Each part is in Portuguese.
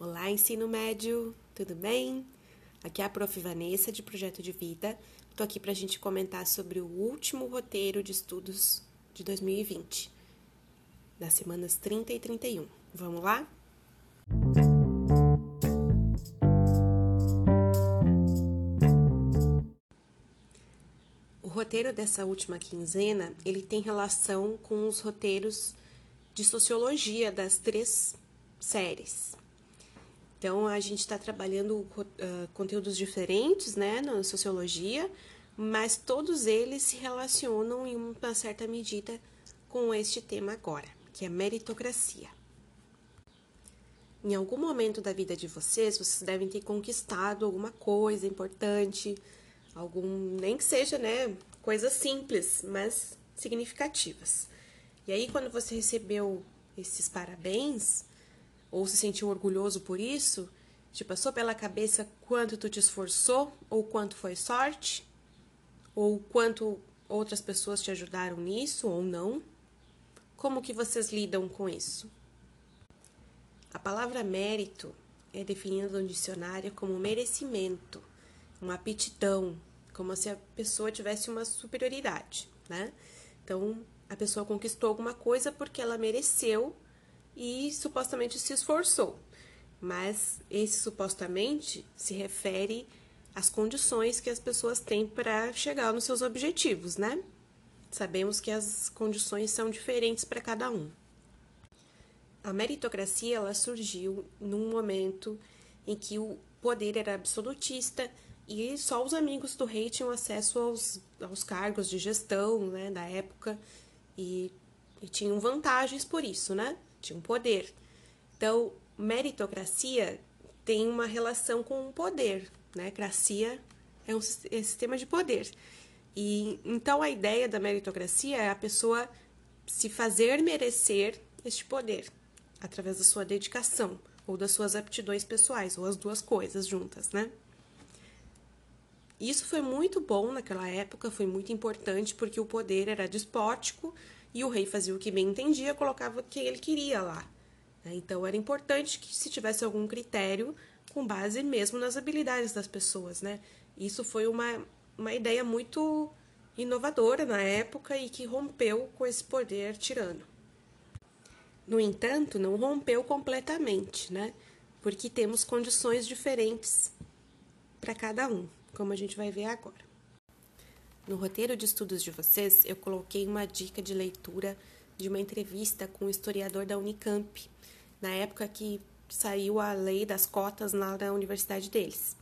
Olá, ensino médio, tudo bem? Aqui é a Prof. Vanessa, de Projeto de Vida. Estou aqui para a gente comentar sobre o último roteiro de estudos de 2020, das semanas 30 e 31. Vamos lá? Roteiro dessa última quinzena, ele tem relação com os roteiros de sociologia das três séries. Então, a gente está trabalhando uh, conteúdos diferentes né, na sociologia, mas todos eles se relacionam em uma certa medida com este tema agora, que é meritocracia. Em algum momento da vida de vocês, vocês devem ter conquistado alguma coisa importante, algum, nem que seja, né, coisas simples, mas significativas. E aí, quando você recebeu esses parabéns, ou se sentiu orgulhoso por isso? Te passou pela cabeça quanto tu te esforçou ou quanto foi sorte? Ou quanto outras pessoas te ajudaram nisso ou não? Como que vocês lidam com isso? A palavra mérito é definida no dicionário como merecimento, uma aptidão, como se a pessoa tivesse uma superioridade, né? Então, a pessoa conquistou alguma coisa porque ela mereceu e supostamente se esforçou. Mas esse supostamente se refere às condições que as pessoas têm para chegar nos seus objetivos, né? Sabemos que as condições são diferentes para cada um. A meritocracia ela surgiu num momento em que o poder era absolutista e só os amigos do rei tinham acesso aos, aos cargos de gestão né, da época e, e tinham vantagens por isso, né? tinha um poder. Então, meritocracia tem uma relação com o poder, né? Cracia é um é sistema de poder. E então a ideia da meritocracia é a pessoa se fazer merecer este poder através da sua dedicação ou das suas aptidões pessoais, ou as duas coisas juntas, né? Isso foi muito bom naquela época, foi muito importante porque o poder era despótico e o rei fazia o que bem entendia, colocava quem ele queria lá. Né? Então era importante que se tivesse algum critério com base mesmo nas habilidades das pessoas, né? Isso foi uma, uma ideia muito inovadora na época e que rompeu com esse poder tirano. No entanto, não rompeu completamente, né? Porque temos condições diferentes para cada um, como a gente vai ver agora. No roteiro de estudos de vocês, eu coloquei uma dica de leitura de uma entrevista com o historiador da Unicamp, na época que saiu a lei das cotas lá na universidade deles.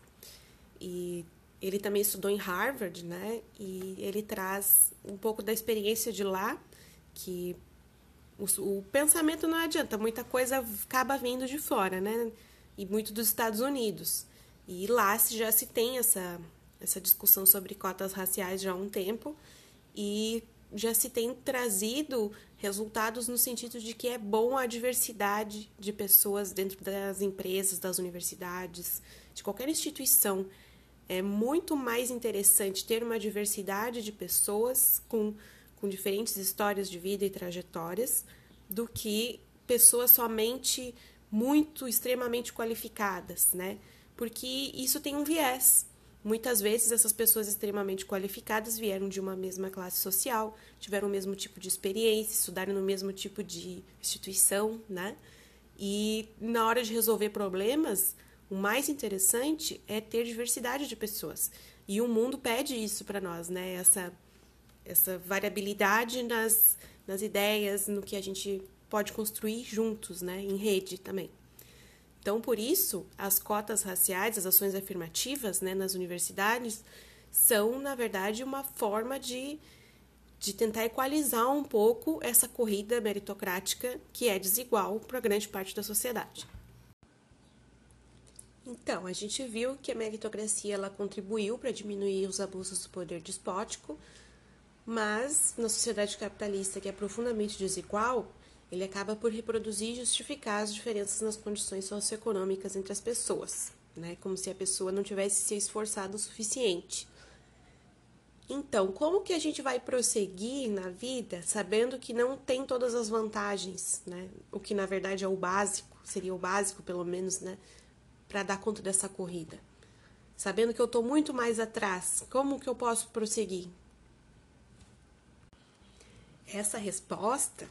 E ele também estudou em Harvard, né? E ele traz um pouco da experiência de lá, que o, o pensamento não adianta, muita coisa acaba vindo de fora, né? E muito dos Estados Unidos. E lá já se tem essa essa discussão sobre cotas raciais já há um tempo e já se tem trazido resultados no sentido de que é bom a diversidade de pessoas dentro das empresas, das universidades, de qualquer instituição. É muito mais interessante ter uma diversidade de pessoas com, com diferentes histórias de vida e trajetórias do que pessoas somente muito extremamente qualificadas, né? Porque isso tem um viés. Muitas vezes essas pessoas extremamente qualificadas vieram de uma mesma classe social, tiveram o mesmo tipo de experiência, estudaram no mesmo tipo de instituição, né? E na hora de resolver problemas, o mais interessante é ter diversidade de pessoas. E o mundo pede isso para nós, né? Essa, essa variabilidade nas, nas ideias, no que a gente pode construir juntos, né? Em rede também. Então, por isso, as cotas raciais, as ações afirmativas né, nas universidades, são, na verdade, uma forma de, de tentar equalizar um pouco essa corrida meritocrática que é desigual para grande parte da sociedade. Então, a gente viu que a meritocracia ela contribuiu para diminuir os abusos do poder despótico, mas na sociedade capitalista que é profundamente desigual, ele acaba por reproduzir e justificar as diferenças nas condições socioeconômicas entre as pessoas, né? Como se a pessoa não tivesse se esforçado o suficiente. Então, como que a gente vai prosseguir na vida sabendo que não tem todas as vantagens, né? O que na verdade é o básico, seria o básico pelo menos, né, para dar conta dessa corrida. Sabendo que eu estou muito mais atrás, como que eu posso prosseguir? Essa resposta,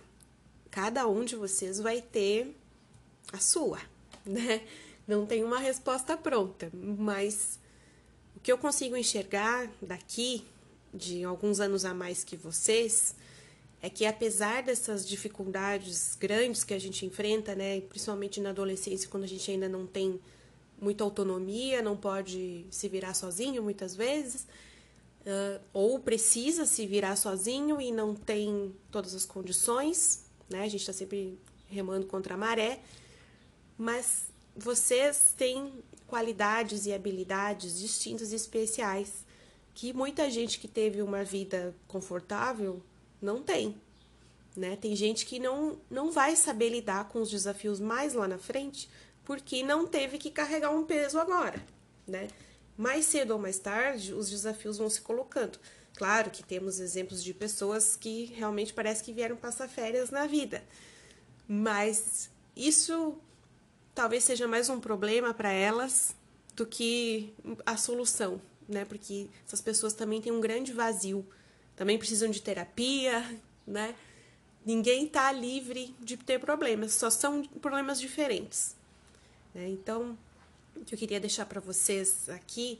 cada um de vocês vai ter a sua, né? Não tem uma resposta pronta, mas o que eu consigo enxergar daqui de alguns anos a mais que vocês, é que apesar dessas dificuldades grandes que a gente enfrenta, né, principalmente na adolescência, quando a gente ainda não tem muita autonomia, não pode se virar sozinho muitas vezes, uh, ou precisa se virar sozinho e não tem todas as condições, né, a gente está sempre remando contra a maré, mas vocês têm qualidades e habilidades distintas e especiais que muita gente que teve uma vida confortável não tem. Né? Tem gente que não, não vai saber lidar com os desafios mais lá na frente porque não teve que carregar um peso agora. Né? Mais cedo ou mais tarde, os desafios vão se colocando. Claro que temos exemplos de pessoas que realmente parece que vieram passar férias na vida, mas isso talvez seja mais um problema para elas do que a solução, né? Porque essas pessoas também têm um grande vazio, também precisam de terapia, né? Ninguém está livre de ter problemas, só são problemas diferentes. Né? Então, o que eu queria deixar para vocês aqui,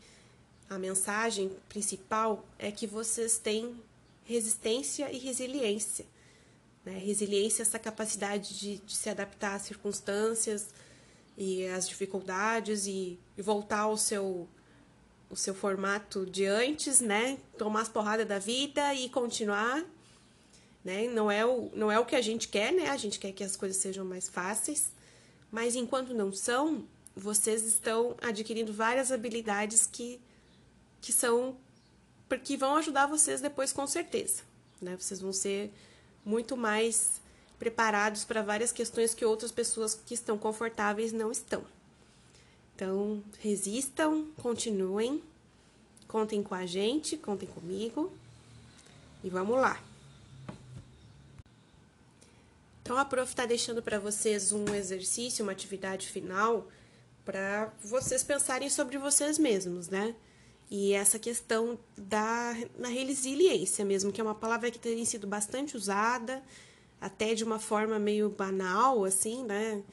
a mensagem principal é que vocês têm resistência e resiliência. Né? Resiliência é essa capacidade de, de se adaptar às circunstâncias e às dificuldades e, e voltar ao seu o seu formato de antes, né? Tomar as porradas da vida e continuar, né? Não é o, não é o que a gente quer, né? A gente quer que as coisas sejam mais fáceis, mas enquanto não são, vocês estão adquirindo várias habilidades que, que são que vão ajudar vocês depois com certeza, né? Vocês vão ser muito mais preparados para várias questões que outras pessoas que estão confortáveis não estão. Então, resistam, continuem, contem com a gente, contem comigo e vamos lá. Então, a prof está deixando para vocês um exercício, uma atividade final, para vocês pensarem sobre vocês mesmos, né? E essa questão da na resiliência mesmo, que é uma palavra que tem sido bastante usada, até de uma forma meio banal, assim, né?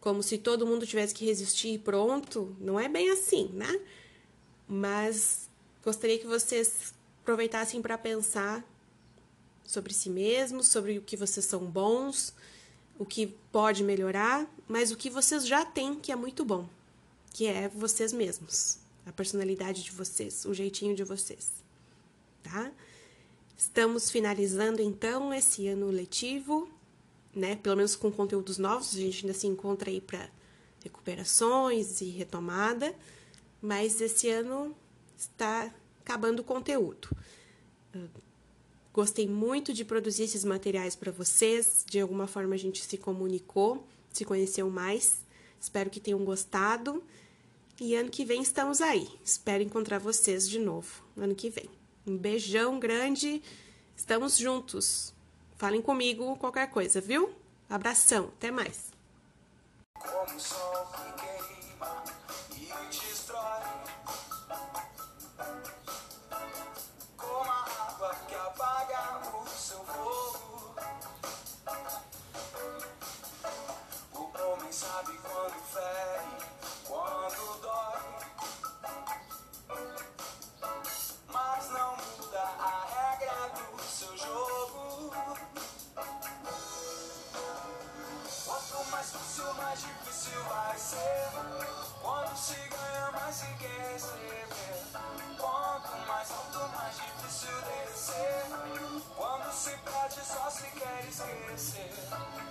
como se todo mundo tivesse que resistir e pronto. Não é bem assim, né? Mas gostaria que vocês aproveitassem para pensar sobre si mesmos, sobre o que vocês são bons, o que pode melhorar, mas o que vocês já têm que é muito bom, que é vocês mesmos, a personalidade de vocês, o jeitinho de vocês, tá? Estamos finalizando então esse ano letivo né? Pelo menos com conteúdos novos, a gente ainda se encontra aí para recuperações e retomada, mas esse ano está acabando o conteúdo. Gostei muito de produzir esses materiais para vocês, de alguma forma a gente se comunicou, se conheceu mais. Espero que tenham gostado. E ano que vem estamos aí. Espero encontrar vocês de novo ano que vem. Um beijão grande. Estamos juntos. Falem comigo qualquer coisa, viu? Abração, até mais. Seu jogo. mais fácil, mais difícil vai ser. Quando se ganha, mais se quer receber. Quanto mais alto, mais difícil descer. Quando se perde, só se quer esquecer.